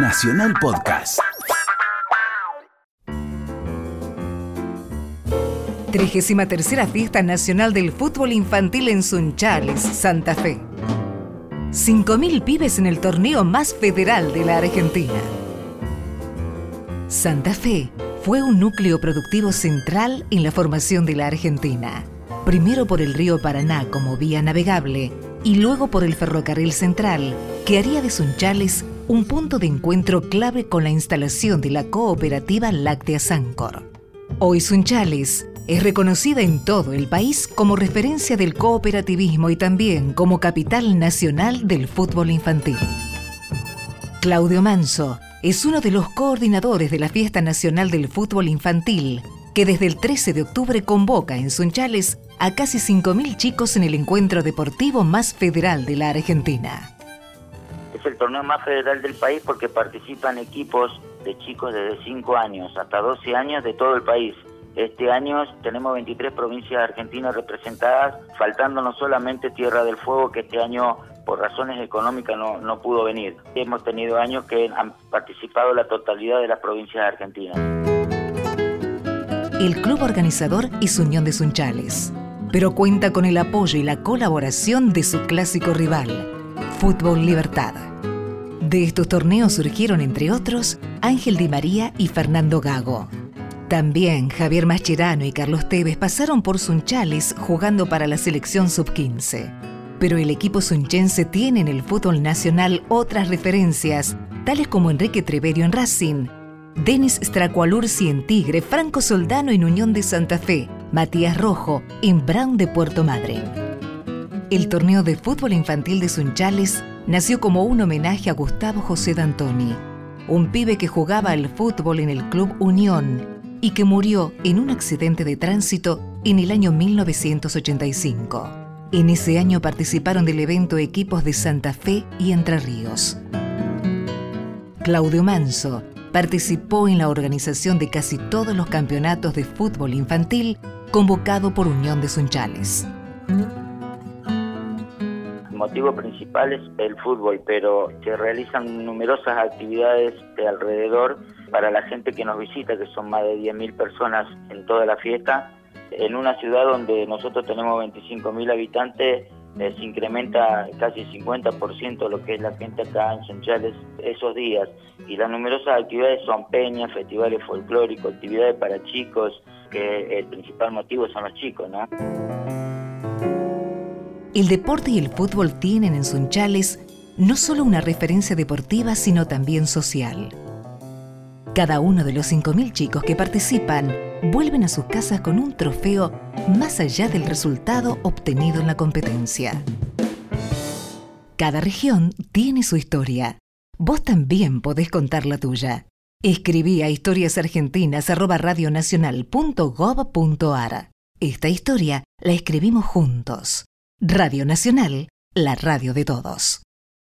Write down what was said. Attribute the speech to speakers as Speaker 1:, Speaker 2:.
Speaker 1: Nacional Podcast.
Speaker 2: 33 Fiesta Nacional del Fútbol Infantil en Sunchales, Santa Fe. 5.000 pibes en el torneo más federal de la Argentina. Santa Fe fue un núcleo productivo central en la formación de la Argentina. Primero por el río Paraná como vía navegable y luego por el ferrocarril central, que haría de Sunchales un punto de encuentro clave con la instalación de la cooperativa Láctea Sancor. Hoy Sunchales es reconocida en todo el país como referencia del cooperativismo y también como capital nacional del fútbol infantil. Claudio Manso es uno de los coordinadores de la Fiesta Nacional del Fútbol Infantil, que desde el 13 de octubre convoca en Sunchales a casi 5.000 chicos en el encuentro deportivo más federal de la Argentina.
Speaker 3: Es el torneo más federal del país porque participan equipos de chicos desde 5 años hasta 12 años de todo el país. Este año tenemos 23 provincias argentinas representadas, faltándonos solamente Tierra del Fuego, que este año por razones económicas no, no pudo venir. Hemos tenido años que han participado la totalidad de las provincias argentinas.
Speaker 2: El club organizador es Unión de Sunchales, pero cuenta con el apoyo y la colaboración de su clásico rival, Fútbol Libertad. De estos torneos surgieron, entre otros, Ángel Di María y Fernando Gago. También Javier Mascherano y Carlos Tevez pasaron por Sunchales jugando para la selección sub-15. Pero el equipo sunchense tiene en el fútbol nacional otras referencias, tales como Enrique Treverio en Racing, Denis Stracualursi en Tigre, Franco Soldano en Unión de Santa Fe, Matías Rojo en Brown de Puerto Madryn. El torneo de fútbol infantil de Sunchales nació como un homenaje a Gustavo José D'Antoni, un pibe que jugaba al fútbol en el Club Unión y que murió en un accidente de tránsito en el año 1985. En ese año participaron del evento equipos de Santa Fe y Entre Ríos. Claudio Manso participó en la organización de casi todos los campeonatos de fútbol infantil convocado por Unión de Sunchales.
Speaker 3: Motivo principal es el fútbol, pero se realizan numerosas actividades de alrededor para la gente que nos visita, que son más de 10.000 personas en toda la fiesta. En una ciudad donde nosotros tenemos 25.000 habitantes, eh, se incrementa casi 50% lo que es la gente acá en Sunchales esos días. Y las numerosas actividades son peñas, festivales folclóricos, actividades para chicos, que el principal motivo son los chicos, ¿no?
Speaker 2: El deporte y el fútbol tienen en Sunchales no solo una referencia deportiva, sino también social. Cada uno de los 5.000 chicos que participan vuelven a sus casas con un trofeo más allá del resultado obtenido en la competencia. Cada región tiene su historia. Vos también podés contar la tuya. Escribí a historiasargentinas.radionacional.gov.ar. Esta historia la escribimos juntos. Radio Nacional, la radio de todos.